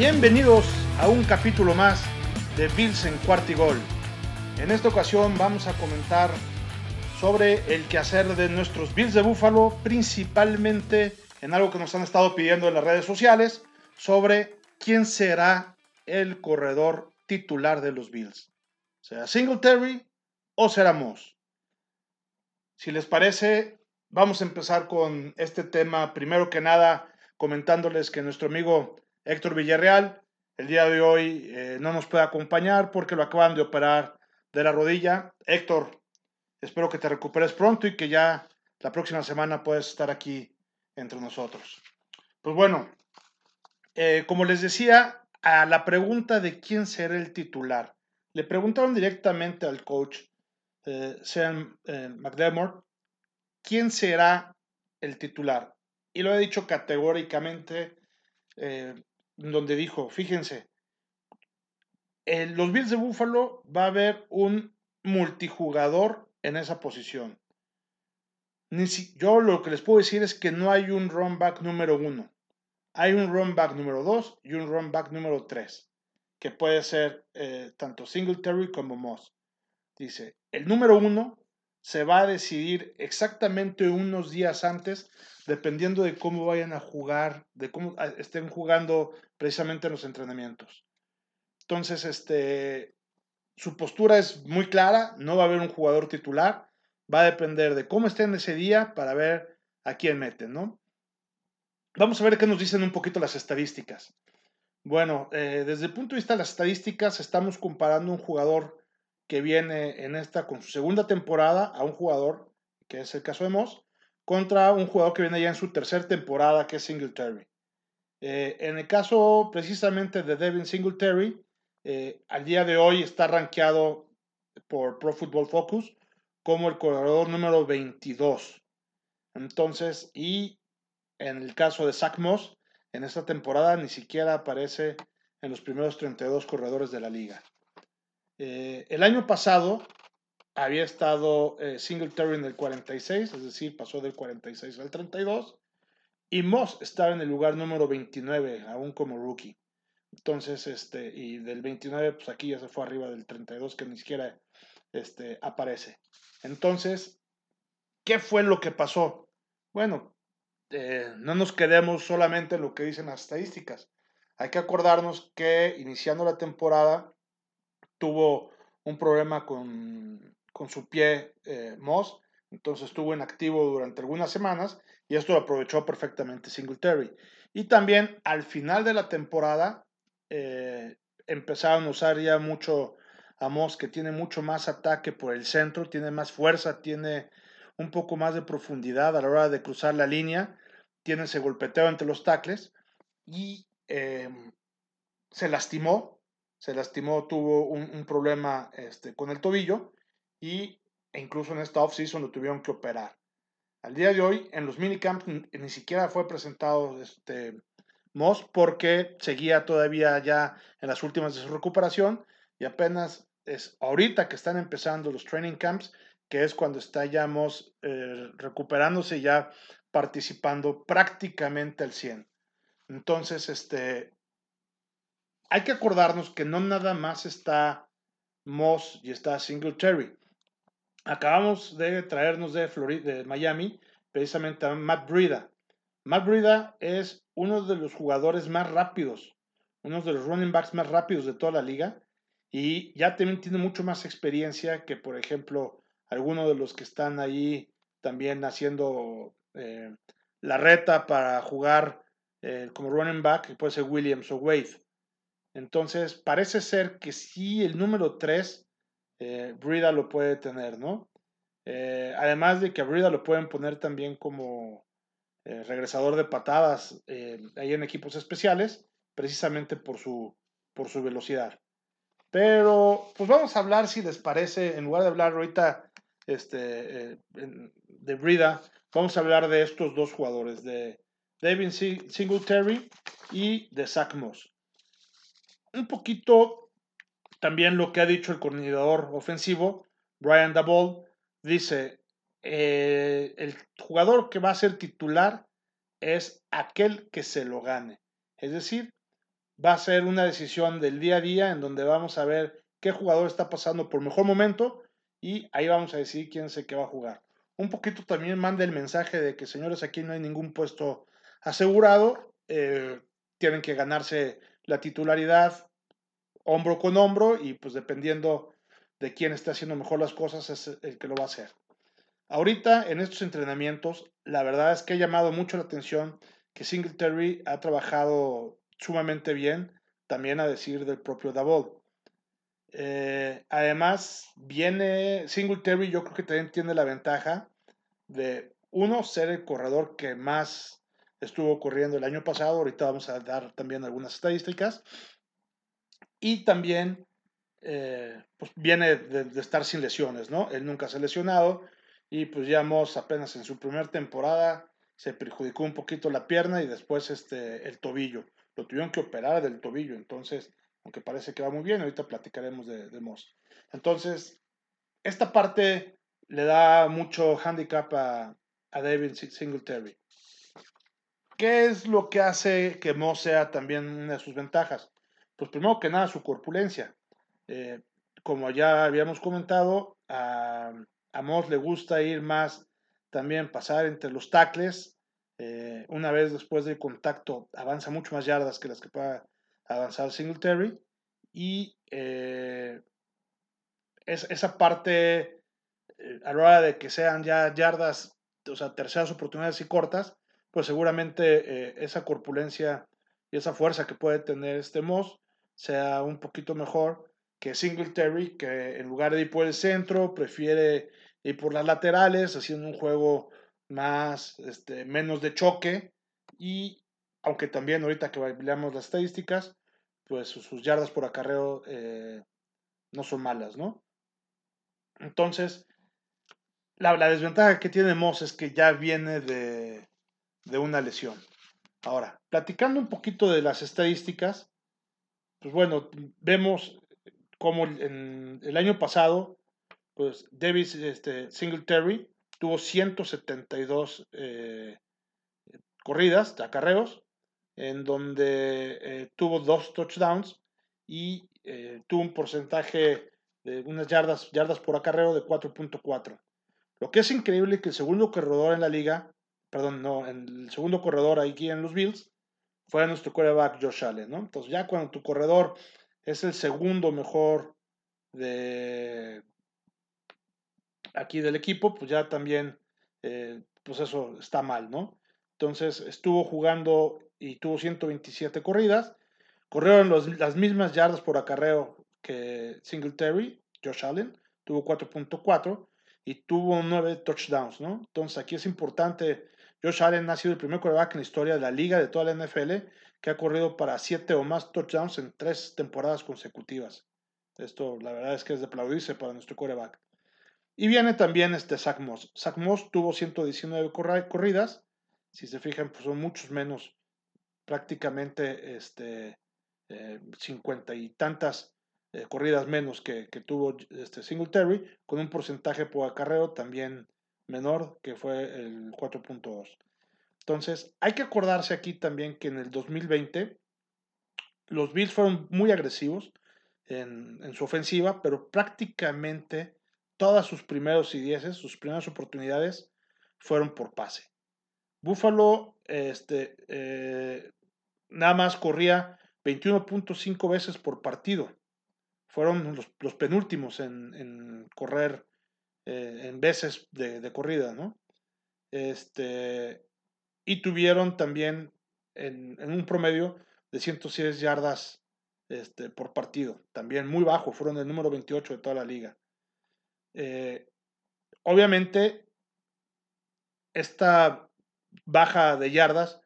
Bienvenidos a un capítulo más de Bills en Cuartigol. En esta ocasión vamos a comentar sobre el quehacer de nuestros Bills de Búfalo, principalmente en algo que nos han estado pidiendo en las redes sociales, sobre quién será el corredor titular de los Bills. ¿Será Singletary o será Moss? Si les parece, vamos a empezar con este tema. Primero que nada, comentándoles que nuestro amigo Héctor Villarreal el día de hoy eh, no nos puede acompañar porque lo acaban de operar de la rodilla. Héctor, espero que te recuperes pronto y que ya la próxima semana puedas estar aquí entre nosotros. Pues bueno, eh, como les decía, a la pregunta de quién será el titular, le preguntaron directamente al coach eh, Sean eh, McDermott quién será el titular. Y lo he dicho categóricamente, donde dijo, fíjense, en los Bills de Buffalo va a haber un multijugador en esa posición. yo lo que les puedo decir es que no hay un run back número uno. Hay un run back número dos y un run back número tres, que puede ser eh, tanto Singletary como Moss. Dice, el número uno se va a decidir exactamente unos días antes, dependiendo de cómo vayan a jugar, de cómo ah, estén jugando precisamente en los entrenamientos. Entonces, este, su postura es muy clara, no va a haber un jugador titular, va a depender de cómo estén ese día para ver a quién meten, ¿no? Vamos a ver qué nos dicen un poquito las estadísticas. Bueno, eh, desde el punto de vista de las estadísticas, estamos comparando un jugador que viene en esta con su segunda temporada a un jugador, que es el caso de Moss, contra un jugador que viene ya en su tercera temporada, que es Singletary. Eh, en el caso precisamente de Devin Singletary, eh, al día de hoy está rankeado por Pro Football Focus como el corredor número 22. Entonces, y en el caso de Zach Moss, en esta temporada ni siquiera aparece en los primeros 32 corredores de la liga. Eh, el año pasado había estado eh, Singletary en el 46, es decir, pasó del 46 al 32, y Moss estaba en el lugar número 29, aún como rookie. Entonces, este, y del 29, pues aquí ya se fue arriba del 32, que ni siquiera este, aparece. Entonces, ¿qué fue lo que pasó? Bueno, eh, no nos quedemos solamente en lo que dicen las estadísticas. Hay que acordarnos que iniciando la temporada, tuvo un problema con, su pie eh, Moss, entonces estuvo inactivo durante algunas semanas y esto lo aprovechó perfectamente Singletary. Y también al final de la temporada eh, empezaron a usar ya mucho a Moss, que tiene mucho más ataque por el centro, tiene más fuerza, tiene un poco más de profundidad a la hora de cruzar la línea, tiene ese golpeteo entre los tacles y em, se lastimó se lastimó, tuvo un, problema este, con el tobillo y e incluso en esta offseason lo tuvieron que operar. Al día de hoy, en los minicamps ni siquiera fue presentado este Moss porque seguía todavía ya en las últimas de su recuperación y apenas es ahorita que están empezando los training camps, que es cuando está ya Moss eh, recuperándose ya participando prácticamente al 100. Entonces, este, hay que acordarnos que no nada más está Moss y está Singletary. Acabamos de traernos de, Florida, de Miami precisamente a Matt Brida. Matt Brida es uno de los jugadores más rápidos, uno de los running backs más rápidos de toda la liga y ya también tiene mucho más experiencia que, por ejemplo, algunos de los que están ahí también haciendo eh, la reta para jugar eh, como running back, puede ser Williams o Wade. Entonces, parece ser que sí, el número 3, eh, Brida lo puede tener, ¿no? Eh, además de que a Brida lo pueden poner también como eh, regresador de patadas ahí en equipos especiales, precisamente por su, por su velocidad. Pero, pues vamos a hablar, si les parece, en lugar de hablar ahorita este, de Brida, vamos a hablar de estos dos jugadores, de David Singletary y de Zach Moss un poquito también lo que ha dicho el coordinador ofensivo, Brian Dabol, dice, eh, el jugador que va a ser titular es aquel que se lo gane. Es decir, va a ser una decisión del día a día en donde vamos a ver qué jugador está pasando por mejor momento y ahí vamos a decidir quién sé qué va a jugar. Un poquito también manda el mensaje de que, señores, aquí no hay ningún puesto asegurado, eh, tienen que ganarse la titularidad hombro con hombro y pues dependiendo de quién esté haciendo mejor las cosas es el que lo va a hacer. Ahorita en estos entrenamientos, la verdad es que ha llamado mucho la atención que Singletary ha trabajado sumamente bien, también a decir del propio Davol. Eh, además, viene Singletary, yo creo que también tiene la ventaja de, uno, ser el corredor que más estuvo corriendo el año pasado. Ahorita vamos a dar también algunas estadísticas. Y también, eh, pues viene de, estar sin lesiones, ¿no? Él nunca se ha lesionado y pues ya Moss apenas en su primera temporada se perjudicó un poquito la pierna y después este, el tobillo. Lo tuvieron que operar del tobillo, entonces aunque parece que va muy bien, ahorita platicaremos de, Moss. Entonces, esta parte le da mucho handicap a, David Singletary. ¿Qué es lo que hace que Moss sea también una de sus ventajas? Pues primero que nada su corpulencia. Eh, como ya habíamos comentado, a, a, Moss le gusta ir más también pasar entre los tacles. Eh, una vez después del contacto avanza mucho más yardas que las que pueda avanzar Singletary. Y eh, es, esa parte, a la hora de que sean ya yardas, o sea, terceras oportunidades y cortas, pues seguramente eh, esa corpulencia y esa fuerza que puede tener este Moss sea un poquito mejor que Singletary, que en lugar de ir por el centro, prefiere ir por las laterales, haciendo un juego más, este, menos de choque. Y aunque también ahorita que veamos las estadísticas, pues sus, yardas por acarreo eh, no son malas, ¿no? Entonces, la, desventaja que tiene Moss es que ya viene de, una lesión. Ahora, platicando un poquito de las estadísticas, pues bueno, vemos como en el año pasado, pues Davis este, Singletary tuvo 172 eh, corridas, acarreos, en donde eh, tuvo dos touchdowns y eh, tuvo un porcentaje de unas yardas, yardas por acarreo de 4.4. Lo que es increíble que el segundo corredor en la liga, perdón, no, el segundo corredor aquí en los Bills, fue nuestro quarterback Josh Allen, ¿no? Entonces ya cuando tu corredor es el segundo mejor de aquí del equipo, pues ya también, eh, pues eso está mal, ¿no? Entonces estuvo jugando y tuvo 127 corridas. Corrieron las mismas yardas por acarreo que Singletary, Josh Allen, tuvo 4.4 y tuvo 9 touchdowns, ¿no? Entonces aquí es importante, Josh Allen ha sido el primer quarterback en la historia de la liga, de toda la NFL, que ha corrido para 7 o más touchdowns en 3 temporadas consecutivas. Esto la verdad es que es de aplaudirse para nuestro quarterback. Y viene también este Zach Moss. Zach Moss tuvo 119 corridas, si se fijan, pues son muchos menos prácticamente este, eh, cincuenta y tantas eh, corridas menos que, tuvo este Singletary, con un porcentaje por acarreo también menor, que fue el 4.2. Entonces, hay que acordarse aquí también que en el 2020 los Bills fueron muy agresivos en, en su ofensiva, pero prácticamente todas sus primeros y dieces, sus primeras oportunidades, fueron por pase. Buffalo este, eh, nada más corría 21.5 veces por partido. Fueron los, penúltimos en, correr eh, en veces de, corrida, ¿no? Este, y tuvieron también en, un promedio de 106 yardas este, por partido. También muy bajo, fueron el número 28 de toda la liga. Eh, obviamente, esta baja de yardas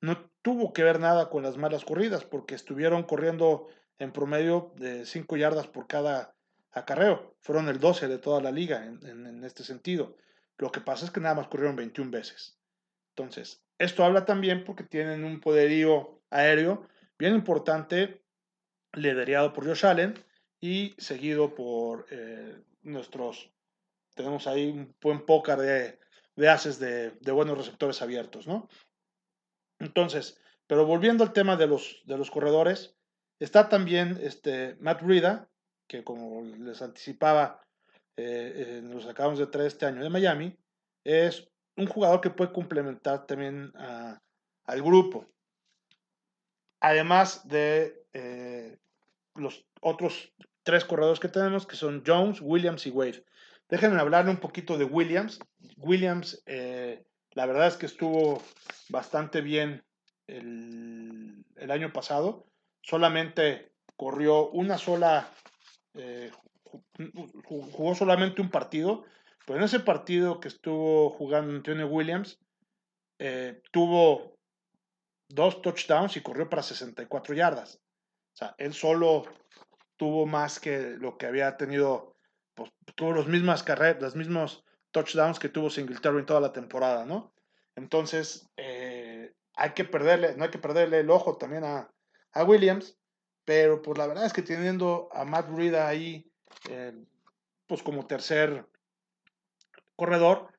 no tuvo que ver nada con las malas corridas, porque estuvieron corriendo en promedio de 5 yardas por cada acarreo. Fueron el 12 de toda la liga en, este sentido. Lo que pasa es que nada más corrieron 21 veces. Entonces, esto habla también porque tienen un poderío aéreo bien importante, liderado por Josh Allen y seguido por eh, nuestros, tenemos ahí un buen pócar de, de haces de, buenos receptores abiertos, ¿no? Entonces, pero volviendo al tema de los, de los corredores, Está también este, Matt Rida, que como les anticipaba, eh, nos acabamos de traer este año de Miami, es un jugador que puede complementar también al grupo. Además de eh, los otros tres corredores que tenemos, que son Jones, Williams y Wade. Déjenme hablarle un poquito de Williams. Williams, eh, la verdad es que estuvo bastante bien el, año pasado. Solamente corrió una sola, eh, jugó solamente un partido, pero en ese partido que estuvo jugando Antonio Williams, eh, tuvo dos touchdowns y corrió para 64 yardas. O sea, él solo tuvo más que lo que había tenido, pues tuvo los mismas carreras, los mismos touchdowns que tuvo Singletary en toda la temporada, ¿no? Entonces, eh, hay que perderle, no hay que perderle el ojo también a, Williams, pero pues la verdad es que teniendo a Matt Rida ahí, pues como tercer corredor,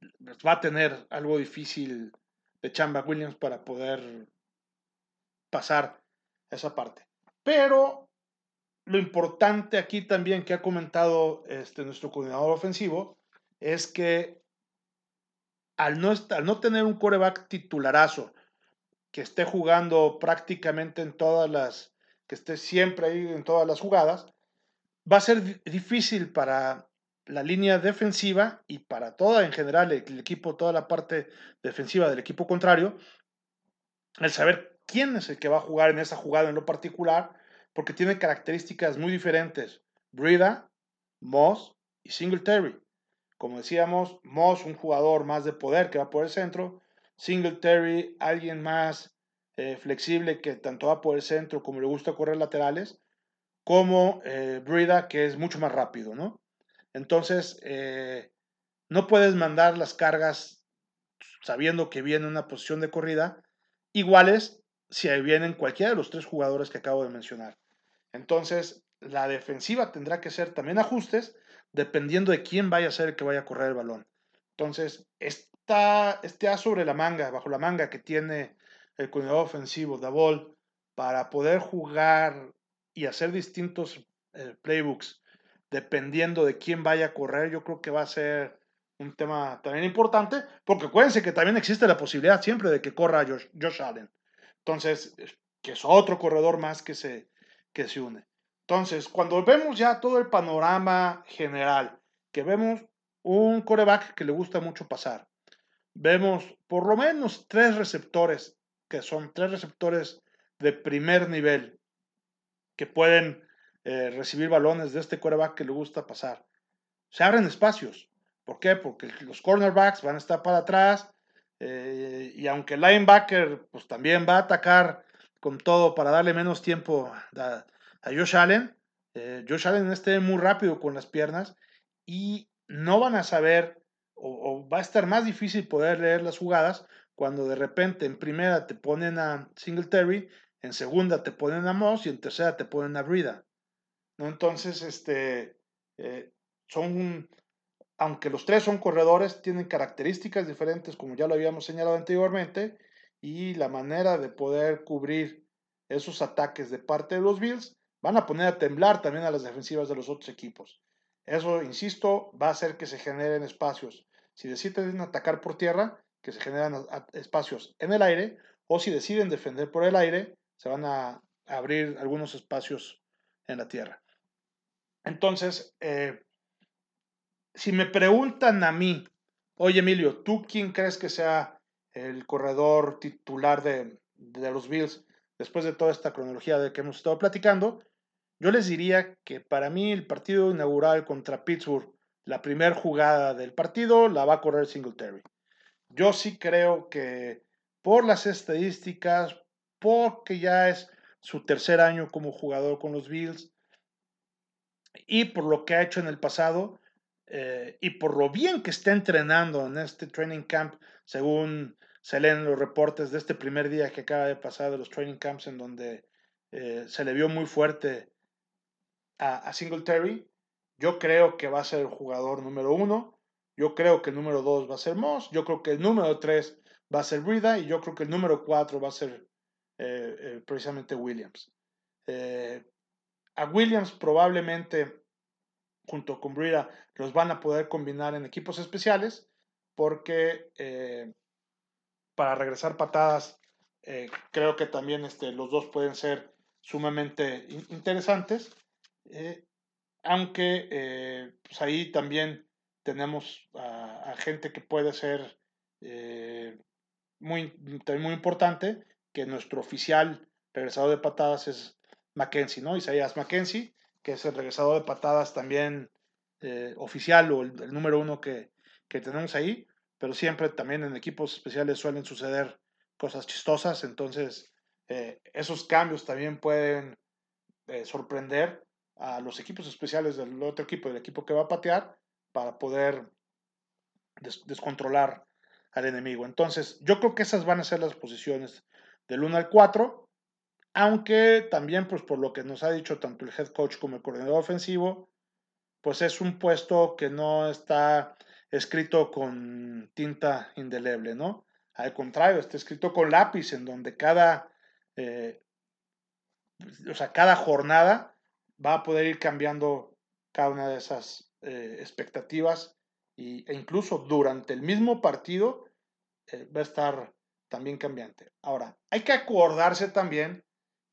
pues, va a tener algo difícil de Chamba Williams para poder pasar esa parte. Pero lo importante aquí también que ha comentado este, nuestro coordinador ofensivo es que al no, al no tener un coreback titularazo que esté jugando prácticamente en todas las, que esté siempre ahí en todas las jugadas, va a ser difícil para la línea defensiva y para toda en general el, equipo, toda la parte defensiva del equipo contrario, el saber quién es el que va a jugar en esa jugada en lo particular, porque tiene características muy diferentes. Brida, Moss y Singletary. Como decíamos, Moss, un jugador más de poder que va por el centro. Singletary, alguien más eh, flexible que tanto va por el centro como le gusta correr laterales. Como eh, Brida, que es mucho más rápido, ¿no? Entonces, eh, no puedes mandar las cargas sabiendo que viene una posición de corrida iguales si vienen cualquiera de los tres jugadores que acabo de mencionar. Entonces, la defensiva tendrá que ser también ajustes dependiendo de quién vaya a ser el que vaya a correr el balón. Entonces, esta, este sobre la manga, bajo la manga que tiene el coordinador ofensivo, Davol, para poder jugar y hacer distintos eh, playbooks dependiendo de quién vaya a correr, yo creo que va a ser un tema también importante, porque acuérdense que también existe la posibilidad siempre de que corra Josh, Allen. Entonces, que es otro corredor más que se, que se une. Entonces, cuando vemos ya todo el panorama general, que vemos un coreback que le gusta mucho pasar, vemos por lo menos tres receptores, que son tres receptores de primer nivel, que pueden eh, recibir balones de este coreback que le gusta pasar. Se abren espacios. ¿Por qué? Porque los cornerbacks van a estar para atrás eh, y aunque el linebacker pues también va a atacar con todo para darle menos tiempo a, a Josh Allen. Eh, Josh Allen esté muy rápido con las piernas y no van a saber o, va a estar más difícil poder leer las jugadas cuando de repente en primera te ponen a Singletary, en segunda te ponen a Moss y en tercera te ponen a Brida. ¿No? Entonces, este, eh, son, aunque los tres son corredores, tienen características diferentes, como ya lo habíamos señalado anteriormente, y la manera de poder cubrir esos ataques de parte de los Bills van a poner a temblar también a las defensivas de los otros equipos. Eso, insisto, va a hacer que se generen espacios. Si deciden atacar por tierra, que se generan espacios en el aire, o si deciden defender por el aire, se van a abrir algunos espacios en la tierra. Entonces, eh, si me preguntan a mí, oye Emilio, ¿tú quién crees que sea el corredor titular de, de los Bills después de toda esta cronología de que hemos estado platicando? Yo les diría que para mí el partido inaugural contra Pittsburgh, la primera jugada del partido la va a correr Singletary. Yo sí creo que por las estadísticas, porque ya es su tercer año como jugador con los Bills y por lo que ha hecho en el pasado eh, y por lo bien que está entrenando en este training camp, según se leen los reportes de este primer día que acaba de pasar de los training camps en donde eh, se le vio muy fuerte a, Singletary. Yo creo que va a ser el jugador número uno. Yo creo que el número dos va a ser Moss. Yo creo que el número tres va a ser Brida. Y yo creo que el número cuatro va a ser eh, eh, precisamente Williams. Eh, a Williams probablemente junto con Brida los van a poder combinar en equipos especiales porque para regresar patadas creo que también este, los dos pueden ser sumamente interesantes. aunque pues ahí también tenemos a, gente que puede ser muy, muy importante, que nuestro oficial regresador de patadas es Mackenzie, ¿no? Isaías Mackenzie, que es el regresador de patadas también eh, oficial o el, número uno que, tenemos ahí, pero siempre también en equipos especiales suelen suceder cosas chistosas, entonces eh, esos cambios también pueden eh, sorprender a los equipos especiales del otro equipo, del equipo que va a patear, para poder descontrolar al enemigo. Entonces, yo creo que esas van a ser las posiciones del 1 al 4, aunque también, pues por lo que nos ha dicho tanto el head coach como el coordinador ofensivo, pues es un puesto que no está escrito con tinta indeleble, ¿no? Al contrario, está escrito con lápiz, en donde cada, eh, o sea, cada jornada va a poder ir cambiando cada una de esas eh, expectativas y, e incluso durante el mismo partido eh, va a estar también cambiante. Ahora, hay que acordarse también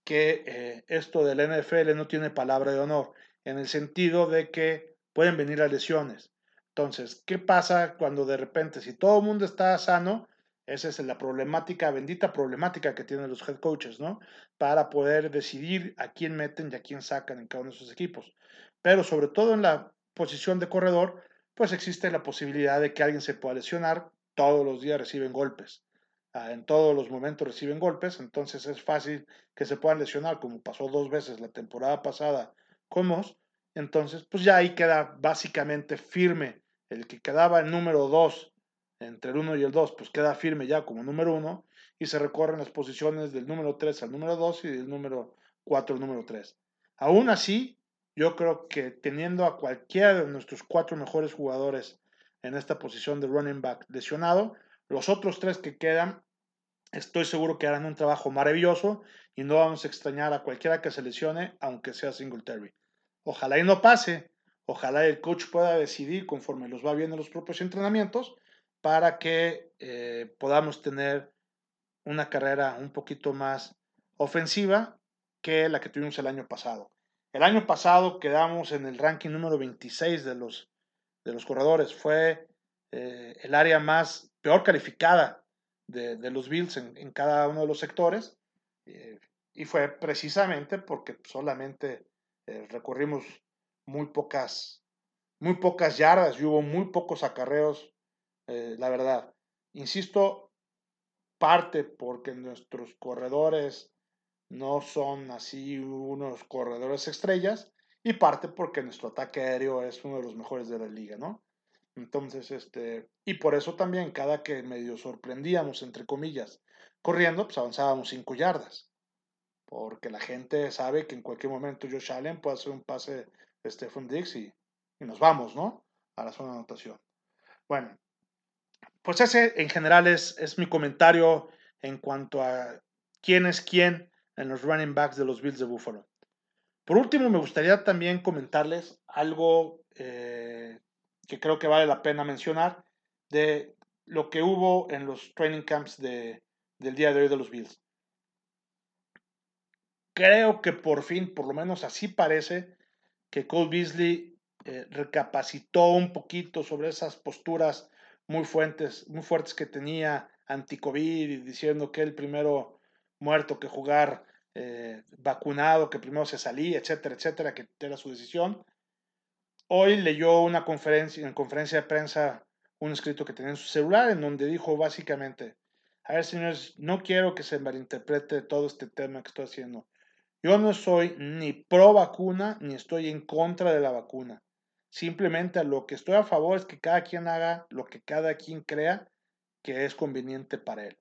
que eh, esto del NFL no tiene palabra de honor, en el sentido de que pueden venir las lesiones. Entonces, ¿qué pasa cuando de repente, si todo el mundo está sano, esa es la problemática, bendita problemática que tienen los head coaches, ¿no? Para poder decidir a quién meten y a quién sacan en cada uno de sus equipos. Pero sobre todo en la posición de corredor, pues existe la posibilidad de que alguien se pueda lesionar, todos los días reciben golpes. Ah, en todos los momentos reciben golpes, entonces es fácil que se puedan lesionar, como pasó dos veces la temporada pasada con Moss. Entonces, pues ya ahí queda básicamente firme. El que quedaba el número 2 entre el 1 y el 2, pues queda firme ya como número 1 y se recorren las posiciones del número 3 al número 2 y del número 4 al número 3. Aún así, yo creo que teniendo a cualquiera de nuestros cuatro mejores jugadores en esta posición de running back lesionado. Los otros tres que quedan, estoy seguro que harán un trabajo maravilloso y no vamos a extrañar a cualquiera que se lesione, aunque sea Singletary. Ojalá y no pase, ojalá el coach pueda decidir conforme los va viendo los propios entrenamientos para que eh, podamos tener una carrera un poquito más ofensiva que la que tuvimos el año pasado. El año pasado quedamos en el ranking número 26 de los de los corredores. Fue eh, el área más peor calificada de, los Bills en, cada uno de los sectores. Eh, y fue precisamente porque solamente eh, recorrimos muy pocas, muy pocas yardas y hubo muy pocos acarreos, la verdad. Insisto, parte porque nuestros corredores no son así unos corredores estrellas, y parte porque nuestro ataque aéreo es uno de los mejores de la liga, ¿no? Entonces, este, y por eso también cada que medio sorprendíamos, entre comillas, corriendo, pues avanzábamos cinco yardas, porque la gente sabe que en cualquier momento Josh Allen puede hacer un pase Stephen Diggs y, y nos vamos, ¿no? A la zona de anotación. Bueno, pues ese en general es, es mi comentario en cuanto a quién es quién en los running backs de los Bills de Buffalo. Por último, me gustaría también comentarles algo eh, que creo que vale la pena mencionar de lo que hubo en los training camps del día de hoy de los Bills. Creo que por fin, por lo menos así parece, que Cole Beasley eh, recapacitó un poquito sobre esas posturas muy fuertes, muy fuertes que tenía anti-COVID y diciendo que el primero muerto que jugar eh, vacunado, que primero se salía, etcétera, etcétera, que era su decisión. Hoy leyó una conferencia, en conferencia de prensa un escrito que tenía en su celular en donde dijo básicamente, a ver señores, no quiero que se malinterprete todo este tema que estoy haciendo. Yo no soy ni pro vacuna ni estoy en contra de la vacuna. Simplemente lo que estoy a favor es que cada quien haga lo que cada quien crea que es conveniente para él.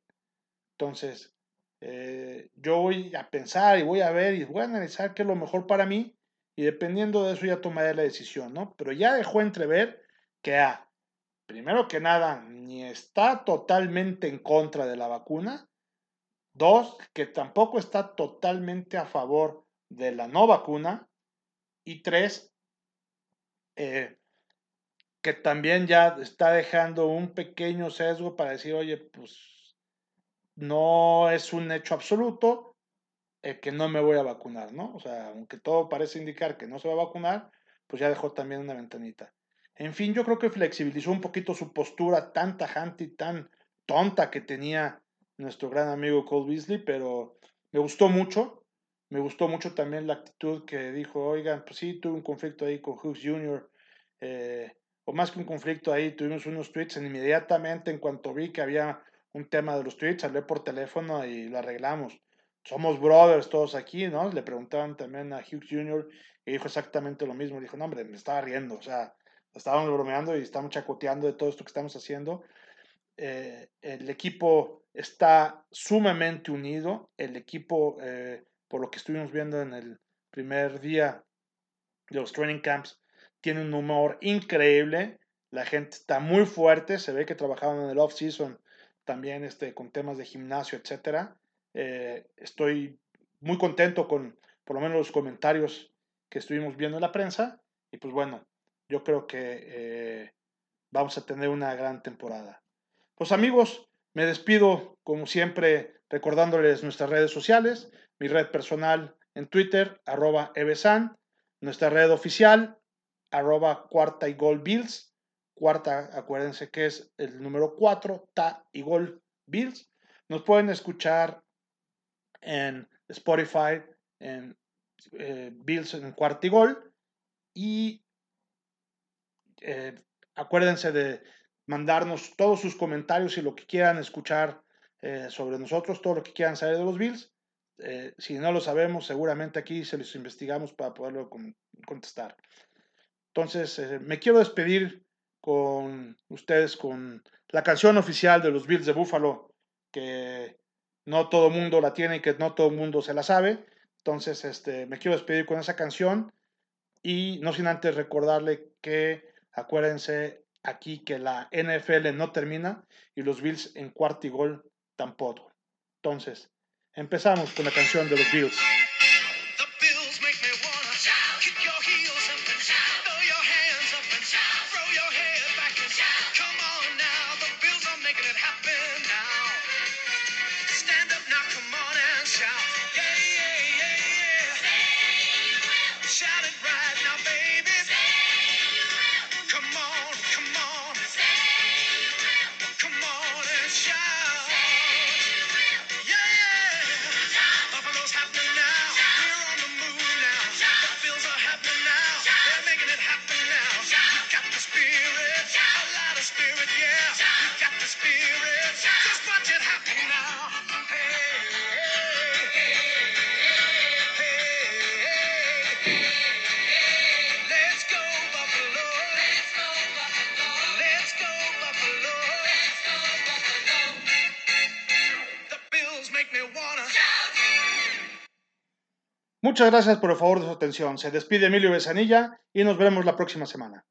Entonces, eh, yo voy a pensar y voy a ver y voy a analizar qué es lo mejor para mí y dependiendo de eso ya tomaré la decisión, ¿no? Pero ya dejó entrever que A, primero que nada, ni está totalmente en contra de la vacuna. Dos, que tampoco está totalmente a favor de la no vacuna. Y tres, eh, que también ya está dejando un pequeño sesgo para decir, oye, pues no es un hecho absoluto eh, que no me voy a vacunar, ¿no? O sea, aunque todo parece indicar que no se va a vacunar, pues ya dejó también una ventanita. En fin, yo creo que flexibilizó un poquito su postura tan tajante y tan tonta que tenía nuestro gran amigo Cole Beasley, pero me gustó mucho. Me gustó mucho también la actitud que dijo, oigan, pues sí, tuve un conflicto ahí con Hughes Jr., eh, o más que un conflicto ahí, tuvimos unos tweets inmediatamente en cuanto vi que había un tema de los tweets, hablé por teléfono y lo arreglamos. Somos brothers todos aquí, ¿no? Le preguntaban también a Hughes Jr. y dijo exactamente lo mismo. Dijo, no, hombre, me estaba riendo, o sea, estábamos bromeando y estamos chacoteando de todo esto que estamos haciendo. Eh, el equipo está sumamente unido. El equipo, eh, por lo que estuvimos viendo en el primer día de los training camps, tiene un humor increíble. La gente está muy fuerte. Se ve que trabajaron en el off-season también este, con temas de gimnasio, etc. Eh, estoy muy contento con por lo menos los comentarios que estuvimos viendo en la prensa. Y pues bueno, yo creo que vamos a tener una gran temporada. Pues amigos, me despido como siempre recordándoles nuestras redes sociales, mi red personal en Twitter, arroba evesan, nuestra red oficial, arroba cuarta y gol bills, cuarta, acuérdense que es el número 4, ta y gol bills. Nos pueden escuchar en Spotify, en eh, Bills en cuarta y gol. Y eh, acuérdense de mandarnos todos sus comentarios y lo que quieran escuchar eh, sobre nosotros, todo lo que quieran saber de los Bills. Eh, si no lo sabemos, seguramente aquí se los investigamos para poderlo contestar. Entonces, me quiero despedir con ustedes con la canción oficial de los Bills de Buffalo, que no todo mundo la tiene y que no todo mundo se la sabe. Entonces, este, me quiero despedir con esa canción y no sin antes recordarle que acuérdense aquí que la NFL no termina y los Bills en cuarto y gol tampoco. Entonces, empezamos con la canción de los Bills. on, come on. say you will. Come on and shout. Muchas gracias por el favor de su atención. Se despide Emilio Besanilla y nos vemos la próxima semana.